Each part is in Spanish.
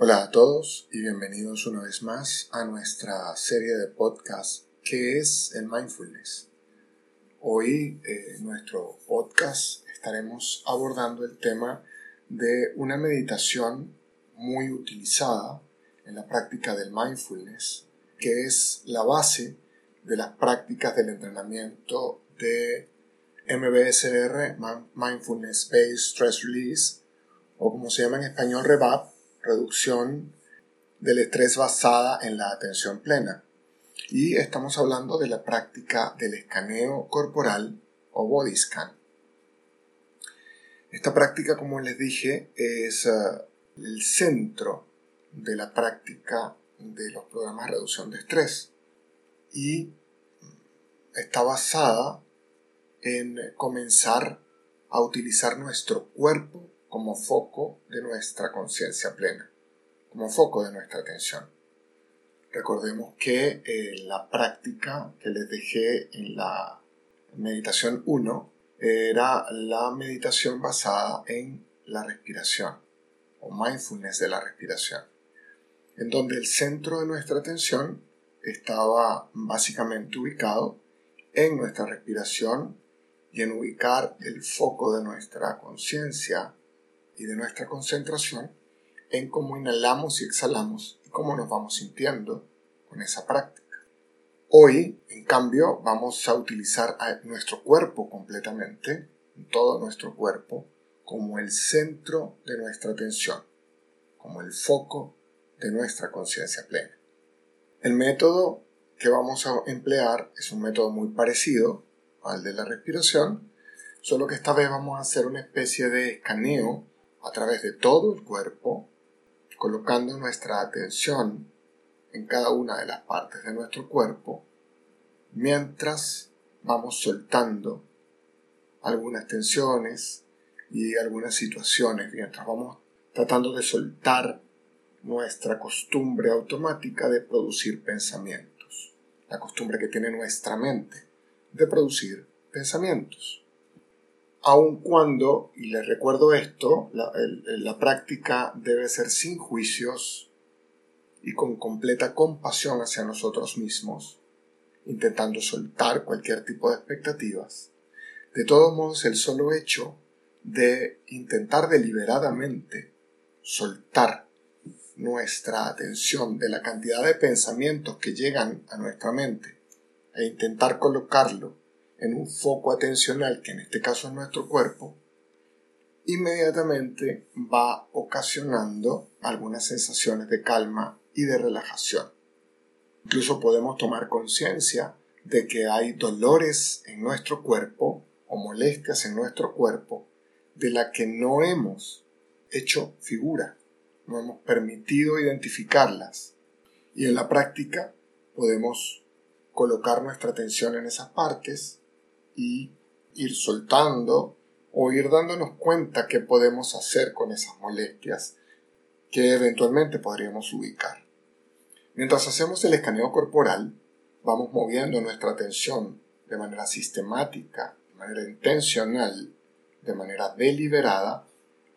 Hola a todos y bienvenidos una vez más a nuestra serie de podcast que es el mindfulness. Hoy en eh, nuestro podcast estaremos abordando el tema de una meditación muy utilizada en la práctica del mindfulness, que es la base de las prácticas del entrenamiento de MBSR, Mindfulness Based Stress Release, o como se llama en español, REVAP, reducción del estrés basada en la atención plena. Y estamos hablando de la práctica del escaneo corporal o body scan. Esta práctica, como les dije, es eh, el centro de la práctica de los programas de reducción de estrés y está basada en comenzar a utilizar nuestro cuerpo como foco de nuestra conciencia plena, como foco de nuestra atención. Recordemos que eh, la práctica que les dejé en la meditación 1 era la meditación basada en la respiración o mindfulness de la respiración, en donde el centro de nuestra atención estaba básicamente ubicado en nuestra respiración y en ubicar el foco de nuestra conciencia y de nuestra concentración en cómo inhalamos y exhalamos y cómo nos vamos sintiendo con esa práctica. Hoy, en cambio, vamos a utilizar nuestro cuerpo completamente, todo nuestro cuerpo, como el centro de nuestra atención, como el foco de nuestra conciencia plena. El método que vamos a emplear es un método muy parecido al de la respiración, solo que esta vez vamos a hacer una especie de escaneo a través de todo el cuerpo, colocando nuestra atención en cada una de las partes de nuestro cuerpo, mientras vamos soltando algunas tensiones y algunas situaciones, mientras vamos tratando de soltar nuestra costumbre automática de producir pensamientos, la costumbre que tiene nuestra mente de producir pensamientos aun cuando, y les recuerdo esto, la, práctica debe ser sin juicios y con completa compasión hacia nosotros mismos, intentando soltar cualquier tipo de expectativas. De todos modos, el solo hecho de intentar deliberadamente soltar nuestra atención de la cantidad de pensamientos que llegan a nuestra mente e intentar colocarlo en un foco atencional, que en este caso es nuestro cuerpo, inmediatamente va ocasionando algunas sensaciones de calma y de relajación. Incluso podemos tomar conciencia de que hay dolores en nuestro cuerpo o molestias en nuestro cuerpo de la que no hemos hecho figura, no hemos permitido identificarlas. Y en la práctica podemos colocar nuestra atención en esas partes y ir soltando o ir dándonos cuenta qué podemos hacer con esas molestias que eventualmente podríamos ubicar. Mientras hacemos el escaneo corporal, vamos moviendo nuestra atención de manera sistemática, de manera intencional, de manera deliberada,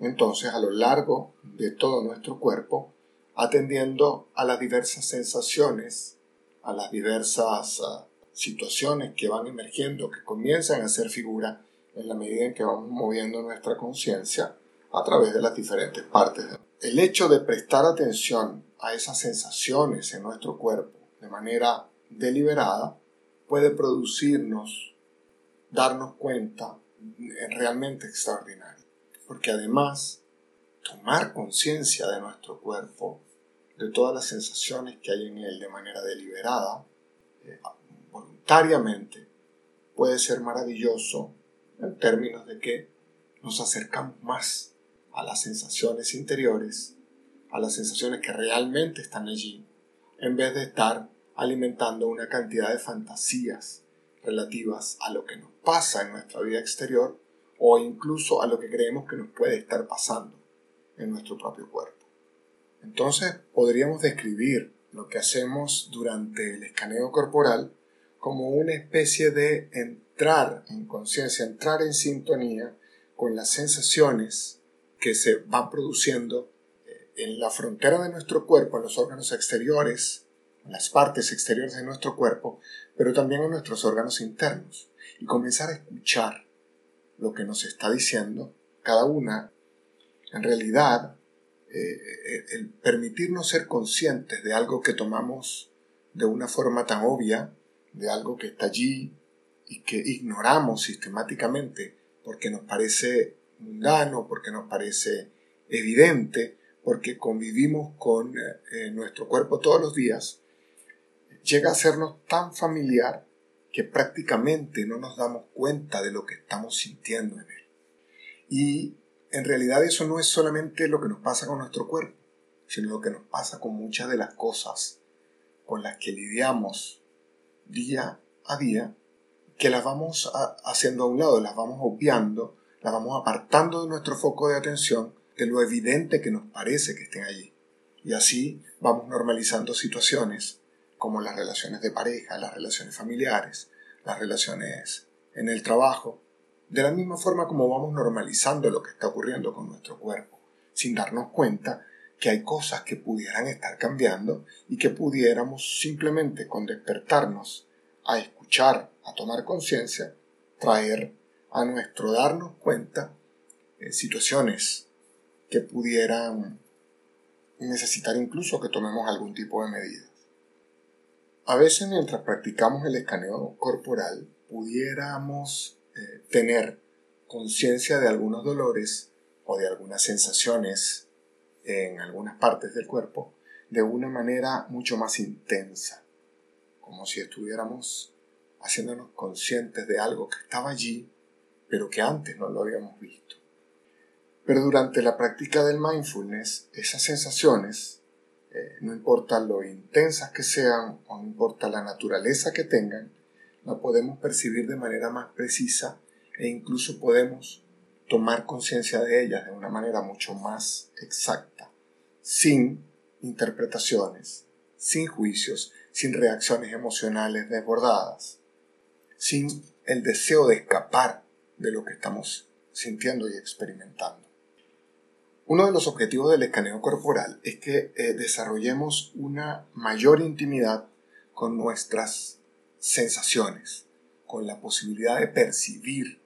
entonces a lo largo de todo nuestro cuerpo, atendiendo a las diversas sensaciones, a las diversas ah, situaciones que van emergiendo, que comienzan a ser figura en la medida en que vamos moviendo nuestra conciencia a través de las diferentes partes. El hecho de prestar atención a esas sensaciones en nuestro cuerpo de manera deliberada puede producirnos, darnos cuenta realmente extraordinario. Porque además, tomar conciencia de nuestro cuerpo, de todas las sensaciones que hay en él de manera deliberada, eh, voluntariamente puede ser maravilloso en términos de que nos acercamos más a las sensaciones interiores, a las sensaciones que realmente están allí, en vez de estar alimentando una cantidad de fantasías relativas a lo que nos pasa en nuestra vida exterior o incluso a lo que creemos que nos puede estar pasando en nuestro propio cuerpo. Entonces podríamos describir lo que hacemos durante el escaneo corporal como una especie de entrar en conciencia, entrar en sintonía con las sensaciones que se van produciendo eh, en la frontera de nuestro cuerpo, en los órganos exteriores, en las partes exteriores de nuestro cuerpo, pero también en nuestros órganos internos, y comenzar a escuchar lo que nos está diciendo cada una. En realidad, eh, eh, el permitirnos ser conscientes de algo que tomamos de una forma tan obvia, de algo que está allí y que ignoramos sistemáticamente porque nos parece mundano, porque nos parece evidente, porque convivimos con eh, nuestro cuerpo todos los días, llega a sernos tan familiar que prácticamente no nos damos cuenta de lo que estamos sintiendo en él. Y en realidad eso no es solamente lo que nos pasa con nuestro cuerpo, sino lo que nos pasa con muchas de las cosas con las que lidiamos día a día, que las vamos haciendo a un lado, las vamos obviando, las vamos apartando de nuestro foco de atención de lo evidente que nos parece que estén allí. Y así vamos normalizando situaciones como las relaciones de pareja, las relaciones familiares, las relaciones en el trabajo, de la misma forma como vamos normalizando lo que está ocurriendo con nuestro cuerpo, sin darnos cuenta que hay cosas que pudieran estar cambiando y que pudiéramos simplemente con despertarnos a escuchar, a tomar conciencia, traer a nuestro darnos cuenta en situaciones que pudieran necesitar incluso que tomemos algún tipo de medidas. A veces mientras practicamos el escaneo corporal pudiéramos eh, tener conciencia de algunos dolores o de algunas sensaciones en algunas partes del cuerpo de una manera mucho más intensa, como si estuviéramos haciéndonos conscientes de algo que estaba allí, pero que antes no lo habíamos visto. Pero durante la práctica del mindfulness, esas sensaciones, eh, no importa lo intensas que sean o no importa la naturaleza que tengan, la podemos percibir de manera más precisa e incluso podemos tomar conciencia de ellas de una manera mucho más exacta, sin interpretaciones, sin juicios, sin reacciones emocionales desbordadas, sin el deseo de escapar de lo que estamos sintiendo y experimentando. Uno de los objetivos del escaneo corporal es que eh, desarrollemos una mayor intimidad con nuestras sensaciones, con la posibilidad de percibir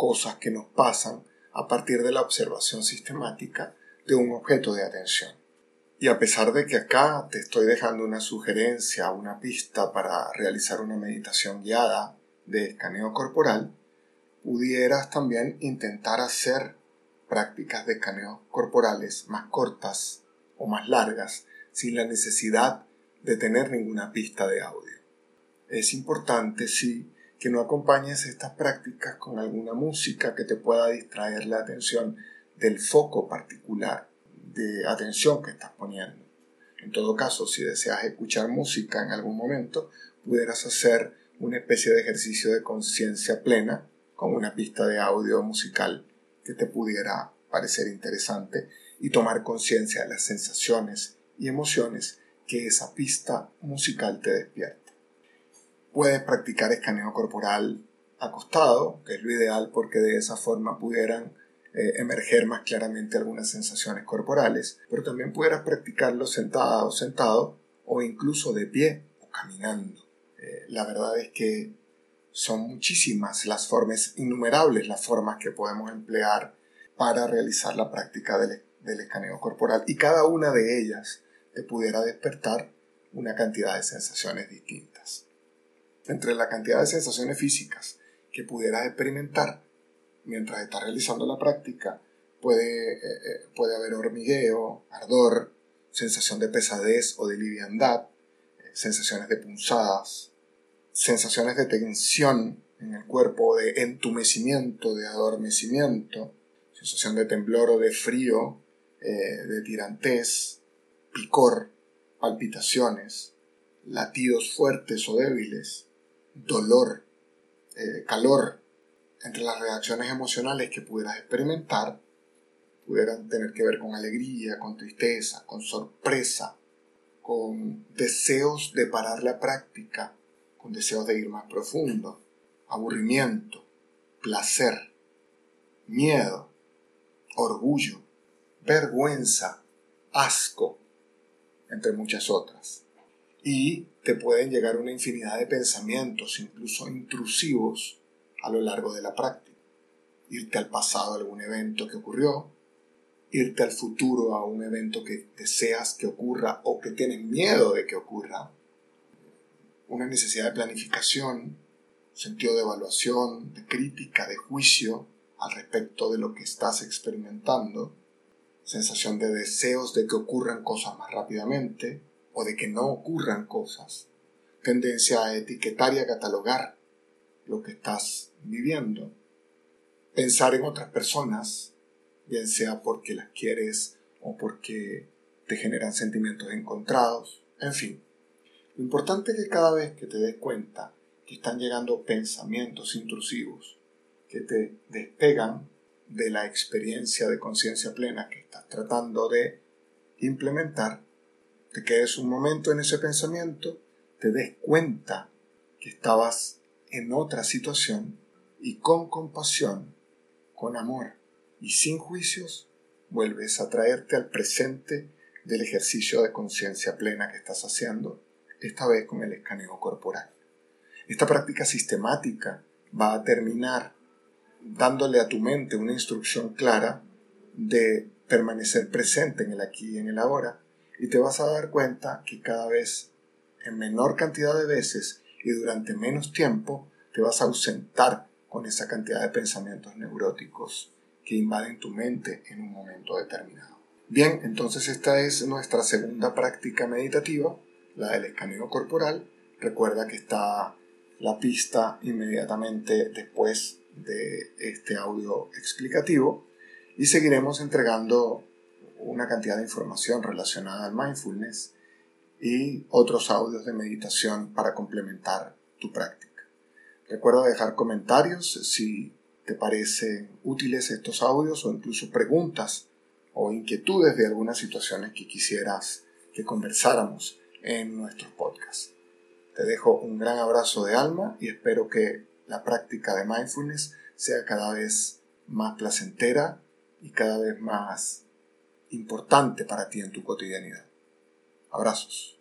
cosas que nos pasan a partir de la observación sistemática de un objeto de atención. Y a pesar de que acá te estoy dejando una sugerencia, una pista para realizar una meditación guiada de escaneo corporal, pudieras también intentar hacer prácticas de escaneo corporales más cortas o más largas sin la necesidad de tener ninguna pista de audio. Es importante, sí, que no acompañes estas prácticas con alguna música que te pueda distraer la atención del foco particular de atención que estás poniendo. En todo caso, si deseas escuchar música en algún momento, pudieras hacer una especie de ejercicio de conciencia plena con una pista de audio musical que te pudiera parecer interesante y tomar conciencia de las sensaciones y emociones que esa pista musical te despierta. Puedes practicar escaneo corporal acostado, que es lo ideal porque de esa forma pudieran eh, emerger más claramente algunas sensaciones corporales, pero también pudieras practicarlo sentado o sentado o incluso de pie o caminando. Eh, la verdad es que son muchísimas las formas, innumerables las formas que podemos emplear para realizar la práctica del, del escaneo corporal y cada una de ellas te pudiera despertar una cantidad de sensaciones distintas. Entre la cantidad de sensaciones físicas que pudieras experimentar mientras estás realizando la práctica, puede, eh, eh, puede haber hormigueo, ardor, sensación de pesadez o de liviandad, eh, sensaciones de punzadas, sensaciones de tensión en el cuerpo, de entumecimiento, de adormecimiento, sensación de temblor o de frío, de tirantez, picor, palpitaciones, latidos fuertes o débiles, dolor, calor, entre las reacciones emocionales que pudieras experimentar, pudieran tener que ver con alegría, con tristeza, con sorpresa, con deseos de parar la práctica, con deseos de ir más profundo, aburrimiento, placer, miedo, orgullo, vergüenza, asco, entre muchas otras. Y te pueden llegar una infinidad de pensamientos, incluso intrusivos, a lo largo de la práctica. Irte al pasado a algún evento que ocurrió, irte al futuro a un evento que deseas que ocurra o que tienes miedo de que ocurra, una necesidad de planificación, sentido de evaluación, de crítica, de juicio al respecto de lo que estás experimentando, sensación de deseos de que ocurran cosas más rápidamente de que no ocurran cosas, tendencia a etiquetar y a catalogar lo que estás viviendo, pensar en otras personas, bien sea porque las quieres o porque te generan sentimientos encontrados, en fin. Lo importante es que cada vez que te des cuenta que están llegando pensamientos intrusivos que te despegan de la experiencia de conciencia plena que estás tratando de implementar, te quedes un momento en ese pensamiento, te des cuenta que estabas en otra situación y con compasión, con amor y sin juicios, vuelves a traerte al presente del ejercicio de conciencia plena que estás haciendo, esta vez con el escaneo corporal. Esta práctica sistemática va a terminar dándole a tu mente una instrucción clara de permanecer presente en el aquí y en el ahora y te vas a dar cuenta que cada vez en menor cantidad de veces y durante menos tiempo te vas a ausentar con esa cantidad de pensamientos neuróticos que invaden tu mente en un momento determinado. Bien, entonces esta es nuestra segunda práctica meditativa, la del escaneo corporal. Recuerda que está la pista inmediatamente después de este audio explicativo y seguiremos entregando una cantidad de información relacionada al mindfulness y otros audios de meditación para complementar tu práctica. Recuerda dejar comentarios si te parecen útiles estos audios o incluso preguntas o inquietudes de algunas situaciones que quisieras que conversáramos en nuestros podcasts. Te dejo un gran abrazo de alma y espero que la práctica de mindfulness sea cada vez más placentera y cada vez más importante para ti en tu cotidianidad. Abrazos.